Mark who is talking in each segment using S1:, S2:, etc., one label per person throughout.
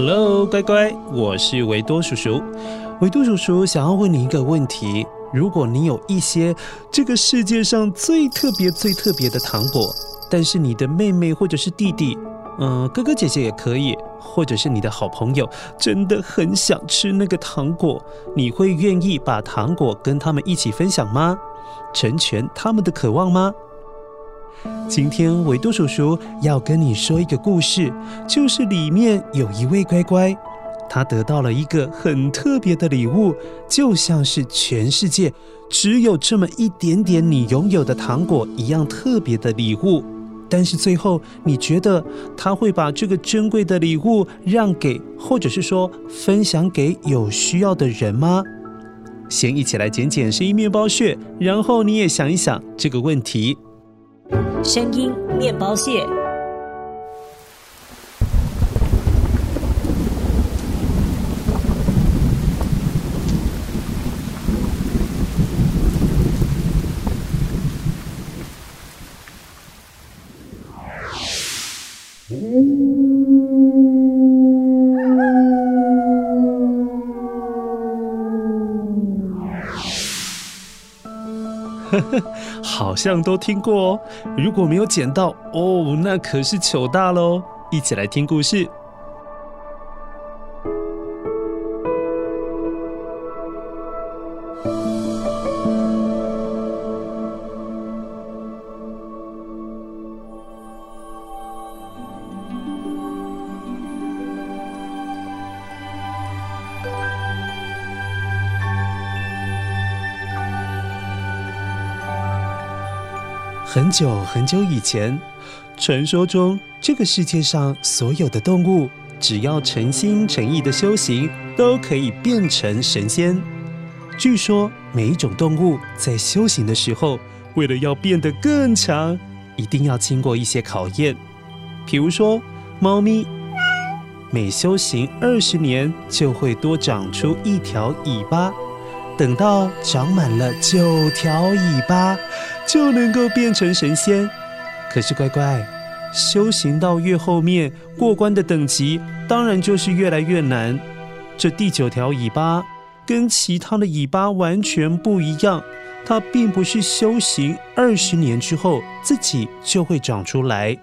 S1: Hello，乖乖，我是维多叔叔。维多叔叔想要问你一个问题：如果你有一些这个世界上最特别、最特别的糖果，但是你的妹妹或者是弟弟，嗯、哥哥姐姐也可以，或者是你的好朋友，真的很想吃那个糖果，你会愿意把糖果跟他们一起分享吗？成全他们的渴望吗？今天维多叔叔要跟你说一个故事，就是里面有一位乖乖，他得到了一个很特别的礼物，就像是全世界只有这么一点点你拥有的糖果一样特别的礼物。但是最后，你觉得他会把这个珍贵的礼物让给，或者是说分享给有需要的人吗？先一起来捡捡声音面包屑，然后你也想一想这个问题。
S2: 声音面包屑，
S1: 好像都听过哦，如果没有捡到哦，那可是糗大喽！一起来听故事。很久很久以前，传说中这个世界上所有的动物，只要诚心诚意的修行，都可以变成神仙。据说每一种动物在修行的时候，为了要变得更强，一定要经过一些考验。比如说，猫咪每修行二十年，就会多长出一条尾巴。等到长满了九条尾巴，就能够变成神仙。可是乖乖，修行到越后面，过关的等级当然就是越来越难。这第九条尾巴跟其他的尾巴完全不一样，它并不是修行二十年之后自己就会长出来，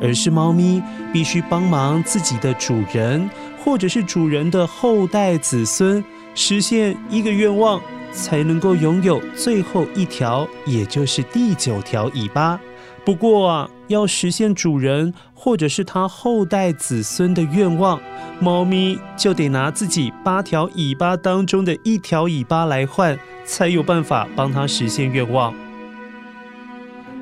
S1: 而是猫咪必须帮忙自己的主人，或者是主人的后代子孙。实现一个愿望，才能够拥有最后一条，也就是第九条尾巴。不过啊，要实现主人或者是他后代子孙的愿望，猫咪就得拿自己八条尾巴当中的一条尾巴来换，才有办法帮他实现愿望。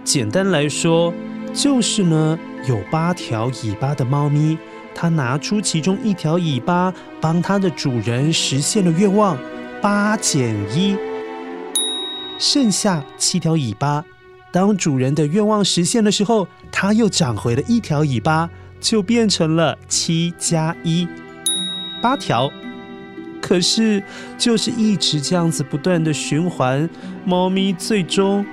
S1: 简单来说，就是呢，有八条尾巴的猫咪。他拿出其中一条尾巴，帮它的主人实现了愿望，八减一，剩下七条尾巴。当主人的愿望实现的时候，它又长回了一条尾巴，就变成了七加一，八条。可是就是一直这样子不断的循环，猫咪最终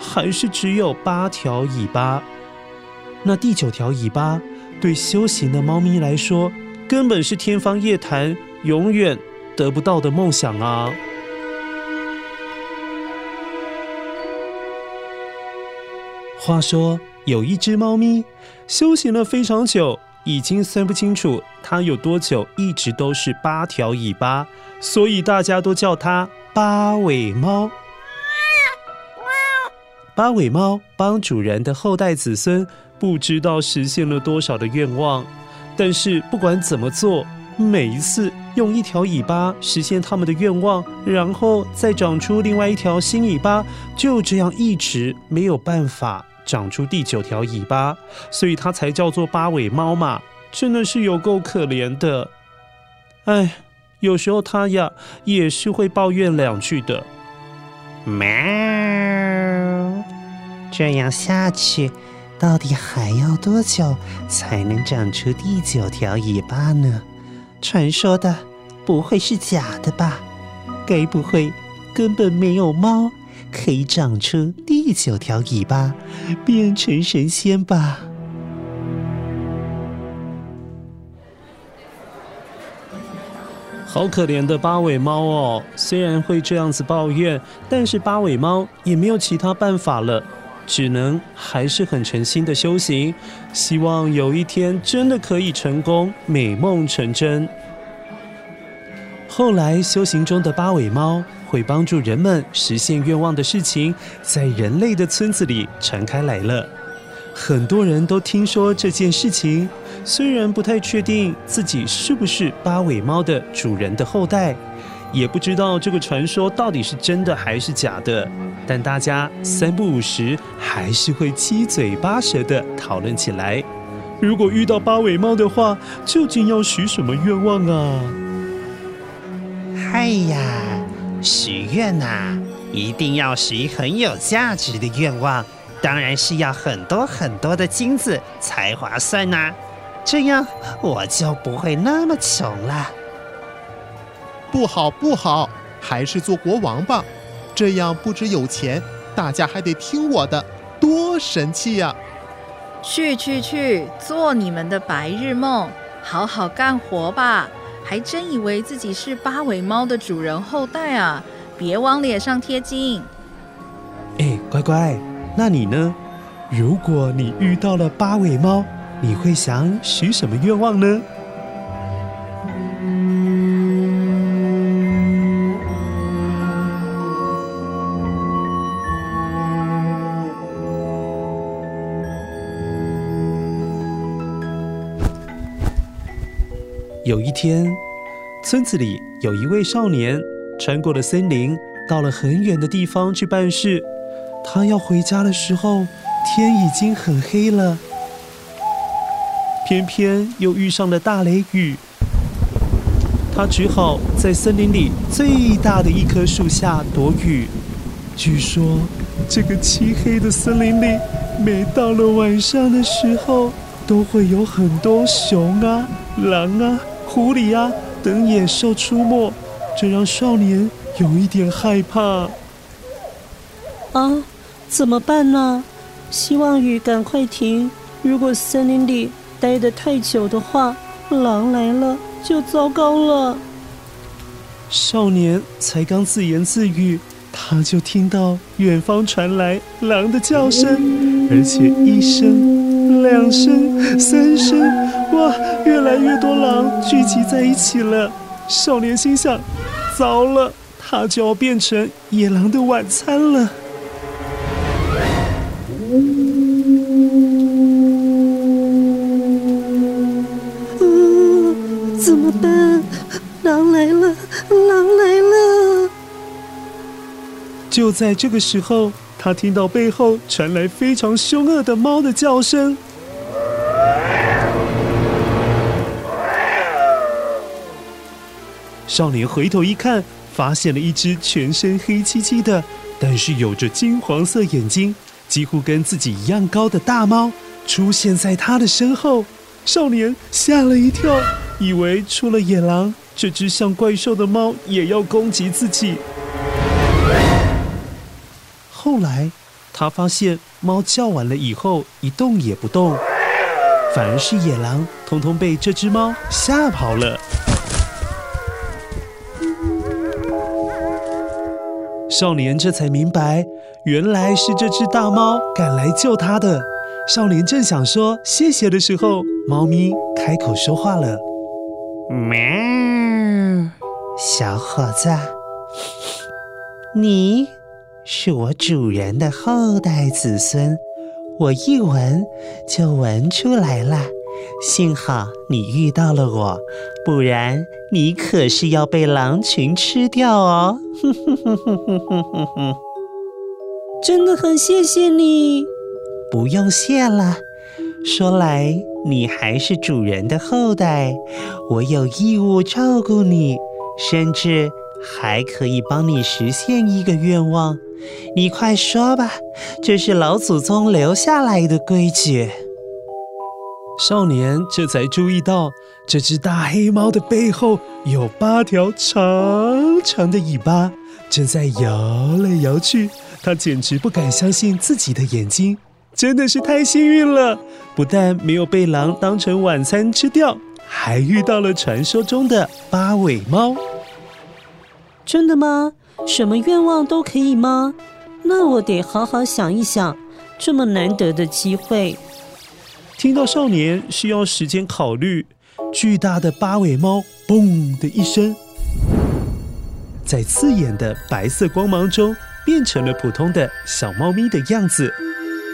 S1: 还是只有八条尾巴。那第九条尾巴对修行的猫咪来说，根本是天方夜谭，永远得不到的梦想啊！话说，有一只猫咪修行了非常久，已经算不清楚它有多久一直都是八条尾巴，所以大家都叫它八尾猫。八尾猫帮主人的后代子孙不知道实现了多少的愿望，但是不管怎么做，每一次用一条尾巴实现他们的愿望，然后再长出另外一条新尾巴，就这样一直没有办法。长出第九条尾巴，所以它才叫做八尾猫嘛，真的是有够可怜的。哎，有时候它呀也是会抱怨两句的。
S3: 喵，这样下去，到底还要多久才能长出第九条尾巴呢？传说的不会是假的吧？该不会根本没有猫？可以长出第九条尾巴，变成神仙吧？
S1: 好可怜的八尾猫哦！虽然会这样子抱怨，但是八尾猫也没有其他办法了，只能还是很诚心的修行，希望有一天真的可以成功，美梦成真。后来修行中的八尾猫。会帮助人们实现愿望的事情，在人类的村子里传开来了。很多人都听说这件事情，虽然不太确定自己是不是八尾猫的主人的后代，也不知道这个传说到底是真的还是假的，但大家三不五时还是会七嘴八舌地讨论起来。如果遇到八尾猫的话，究竟要许什么愿望啊？
S3: 嗨呀！许愿呐、一定要许很有价值的愿望，当然是要很多很多的金子才划算呐、这样我就不会那么穷了。
S4: 不好不好，还是做国王吧，这样不只有钱，大家还得听我的，多神气呀、啊！
S5: 去去去，做你们的白日梦，好好干活吧。还真以为自己是八尾猫的主人后代啊！别往脸上贴金。
S1: 哎，乖乖，那你呢？如果你遇到了八尾猫，你会想许什么愿望呢？有一天，村子里有一位少年穿过了森林，到了很远的地方去办事。他要回家的时候，天已经很黑了，偏偏又遇上了大雷雨。他只好在森林里最大的一棵树下躲雨。据说，这个漆黑的森林里，每到了晚上的时候，都会有很多熊啊、狼啊。狐狸啊等野兽出没，这让少年有一点害怕。
S6: 啊，怎么办呢？希望雨赶快停。如果森林里待得太久的话，狼来了就糟糕了。
S1: 少年才刚自言自语，他就听到远方传来狼的叫声，而且一声、两声、三声。哇！越来越多狼聚集在一起了。少年心想：糟了，他就要变成野狼的晚餐了。
S6: 嗯，怎么办？狼来了！狼来了！
S1: 就在这个时候，他听到背后传来非常凶恶的猫的叫声。少年回头一看，发现了一只全身黑漆漆的，但是有着金黄色眼睛、几乎跟自己一样高的大猫出现在他的身后。少年吓了一跳，以为出了野狼，这只像怪兽的猫也要攻击自己。后来，他发现猫叫完了以后一动也不动，反而是野狼通通被这只猫吓跑了。少年这才明白，原来是这只大猫赶来救他的。少年正想说谢谢的时候，猫咪开口说话了：“
S3: 喵，小伙子，你。”是我主人的后代子孙，我一闻就闻出来了。幸好你遇到了我，不然你可是要被狼群吃掉哦！
S6: 真的很谢谢你，
S3: 不用谢了。说来你还是主人的后代，我有义务照顾你，甚至还可以帮你实现一个愿望。你快说吧，这是老祖宗留下来的规矩。
S1: 少年这才注意到，这只大黑猫的背后有八条长长的尾巴，正在摇来摇去。他简直不敢相信自己的眼睛，真的是太幸运了！不但没有被狼当成晚餐吃掉，还遇到了传说中的八尾猫。
S6: 真的吗？什么愿望都可以吗？那我得好好想一想。这么难得的机会，
S1: 听到少年需要时间考虑，巨大的八尾猫“嘣”的一声，在刺眼的白色光芒中变成了普通的小猫咪的样子。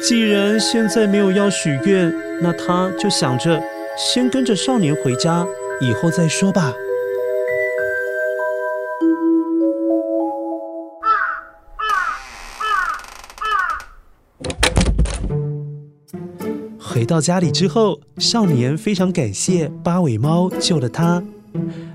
S1: 既然现在没有要许愿，那他就想着先跟着少年回家，以后再说吧。回到家里之后，少年非常感谢八尾猫救了他，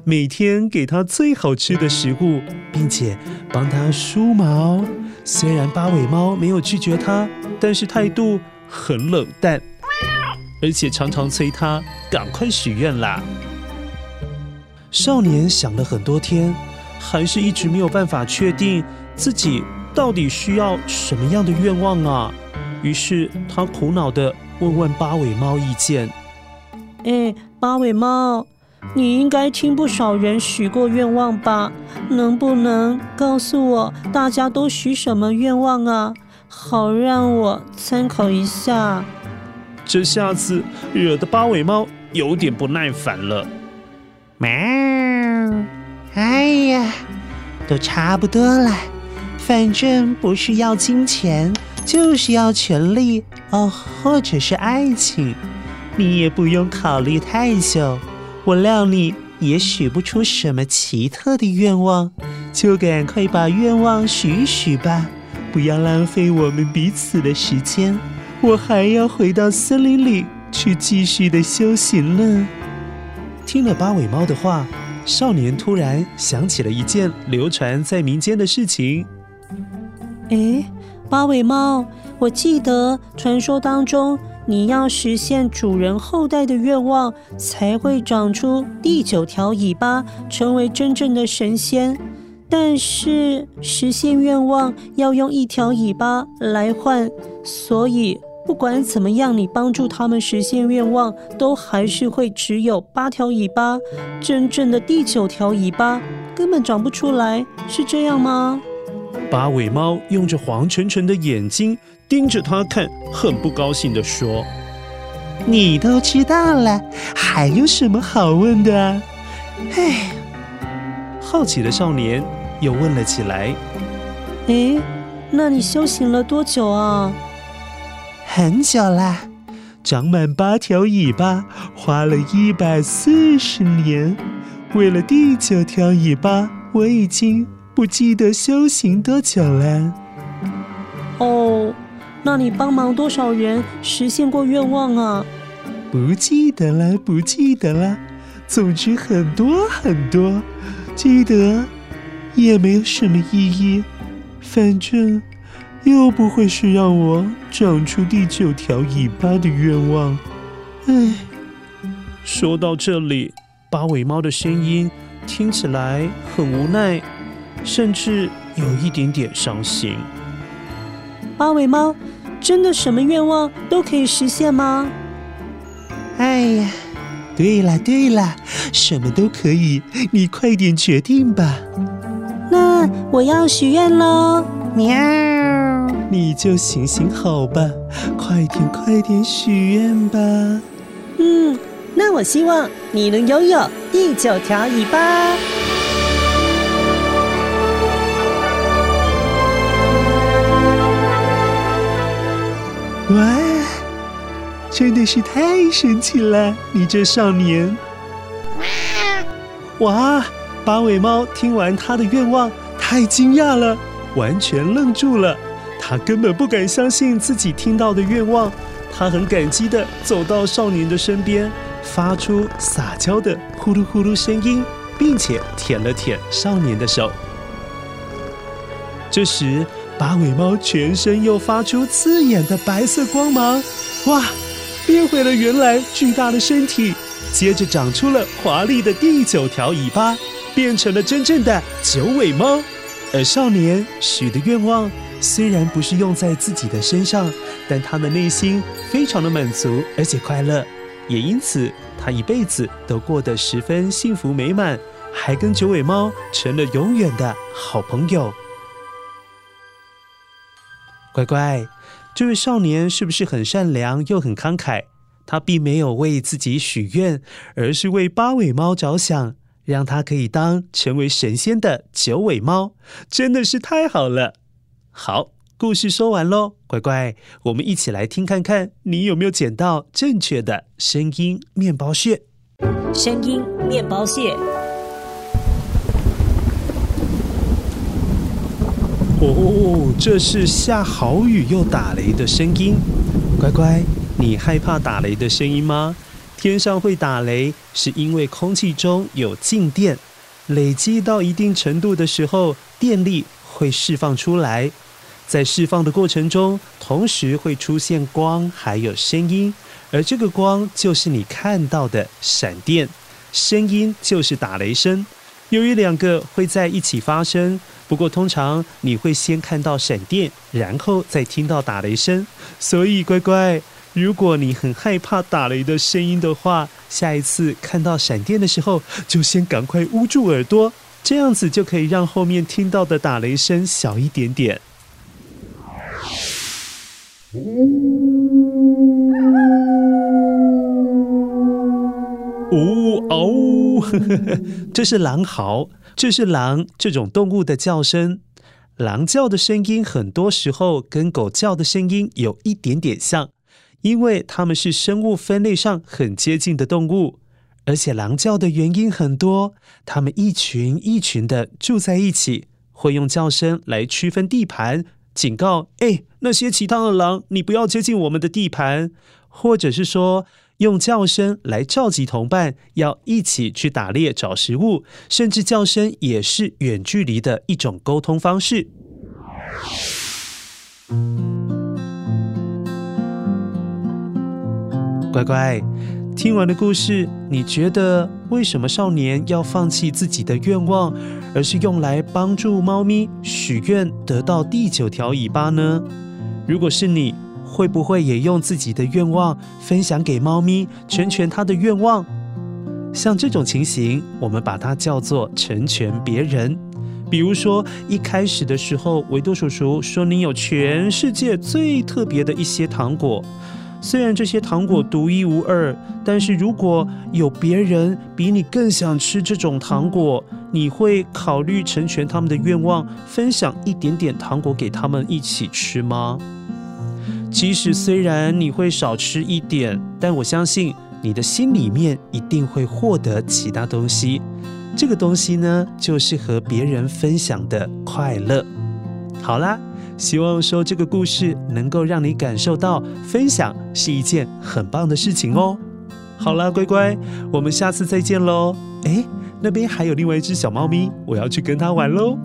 S1: 每天给他最好吃的食物，并且帮他梳毛。虽然八尾猫没有拒绝他，但是态度很冷淡，而且常常催他赶快许愿啦。少年想了很多天，还是一直没有办法确定自己到底需要什么样的愿望啊。于是他苦恼的问问八尾猫意见。
S6: 哎，八尾猫，你应该听不少人许过愿望吧？能不能告诉我大家都许什么愿望啊？好让我参考一下。
S1: 这下子惹得八尾猫有点不耐烦了。
S3: 喵，哎呀，都差不多了，反正不是要金钱。就是要权力哦，或者是爱情，你也不用考虑太久。我料你也许不出什么奇特的愿望，就赶快把愿望许一许吧，不要浪费我们彼此的时间。我还要回到森林里去继续的修行呢。
S1: 听了八尾猫的话，少年突然想起了一件流传在民间的事情。
S6: 诶。八尾猫，我记得传说当中，你要实现主人后代的愿望，才会长出第九条尾巴，成为真正的神仙。但是实现愿望要用一条尾巴来换，所以不管怎么样，你帮助他们实现愿望，都还是会只有八条尾巴，真正的第九条尾巴根本长不出来，是这样吗？
S1: 八尾猫用着黄澄澄的眼睛盯着他看，很不高兴地说：“
S3: 你都知道了，还有什么好问的啊？”哎，
S1: 好奇的少年又问了起来：“
S6: 哎，那你修行了多久啊？”“
S3: 很久啦，长满八条尾巴，花了一百四十年。为了第九条尾巴，我已经……”不记得修行多久了。
S6: 哦，那你帮忙多少人实现过愿望啊？
S3: 不记得了，不记得了。总之很多很多，记得也没有什么意义。反正又不会是让我长出第九条尾巴的愿望。唉，
S1: 说到这里，八尾猫的声音听起来很无奈，甚至有一点点伤心。
S6: 八尾猫，真的什么愿望都可以实现吗？
S3: 哎呀，对了对了，什么都可以，你快点决定吧。
S6: 那我要许愿喽！喵，
S1: 你就行行好吧，快点快点许愿吧。
S6: 嗯，那我希望你能拥有第九条尾巴。
S1: 哇，真的是太神奇了！你这少年，哇！八尾猫听完他的愿望，太惊讶了，完全愣住了。他根本不敢相信自己听到的愿望。他很感激的走到少年的身边，发出撒娇的呼噜呼噜声音，并且舔了舔少年的手。这时，八尾猫全身又发出刺眼的白色光芒，哇，变回了原来巨大的身体，接着长出了华丽的第九条尾巴，变成了真正的九尾猫。而少年许的愿望虽然不是用在自己的身上，但他的内心非常的满足而且快乐，也因此他一辈子都过得十分幸福美满，还跟九尾猫成了永远的好朋友。乖乖，这位少年是不是很善良又很慷慨？他并没有为自己许愿，而是为八尾猫着想，让他可以当成为神仙的九尾猫，真的是太好了。好，故事说完喽，乖乖，我们一起来听看看，你有没有捡到正确的声音面包屑？
S2: 声音面包屑。
S1: 哦，这是下好雨又打雷的声音。乖乖，你害怕打雷的声音吗？天上会打雷，是因为空气中有静电，累积到一定程度的时候，电力会释放出来。在释放的过程中，同时会出现光，还有声音，而这个光就是你看到的闪电，声音就是打雷声。由于两个会在一起发生，不过通常你会先看到闪电，然后再听到打雷声。所以乖乖，如果你很害怕打雷的声音的话，下一次看到闪电的时候，就先赶快捂住耳朵，这样子就可以让后面听到的打雷声小一点点。这是狼嚎，这是狼这种动物的叫声。狼叫的声音很多时候跟狗叫的声音有一点点像，因为它们是生物分类上很接近的动物。而且狼叫的原因很多，它们一群一群的住在一起，会用叫声来区分地盘，警告：哎，那些其他的狼，你不要接近我们的地盘，或者是说。用叫声来召集同伴，要一起去打猎找食物，甚至叫声也是远距离的一种沟通方式。乖乖，听完的故事，你觉得为什么少年要放弃自己的愿望，而是用来帮助猫咪许愿得到第九条尾巴呢？如果是你，会不会也用自己的愿望分享给猫咪，成全它的愿望？像这种情形，我们把它叫做成全别人。比如说，一开始的时候，维多叔叔说你有全世界最特别的一些糖果，虽然这些糖果独一无二，但是如果有别人比你更想吃这种糖果，你会考虑成全他们的愿望，分享一点点糖果给他们一起吃吗？即使虽然你会少吃一点，但我相信你的心里面一定会获得其他东西。这个东西呢，就是和别人分享的快乐。好啦，希望说这个故事能够让你感受到分享是一件很棒的事情哦。好啦，乖乖，我们下次再见喽。诶，那边还有另外一只小猫咪，我要去跟它玩喽。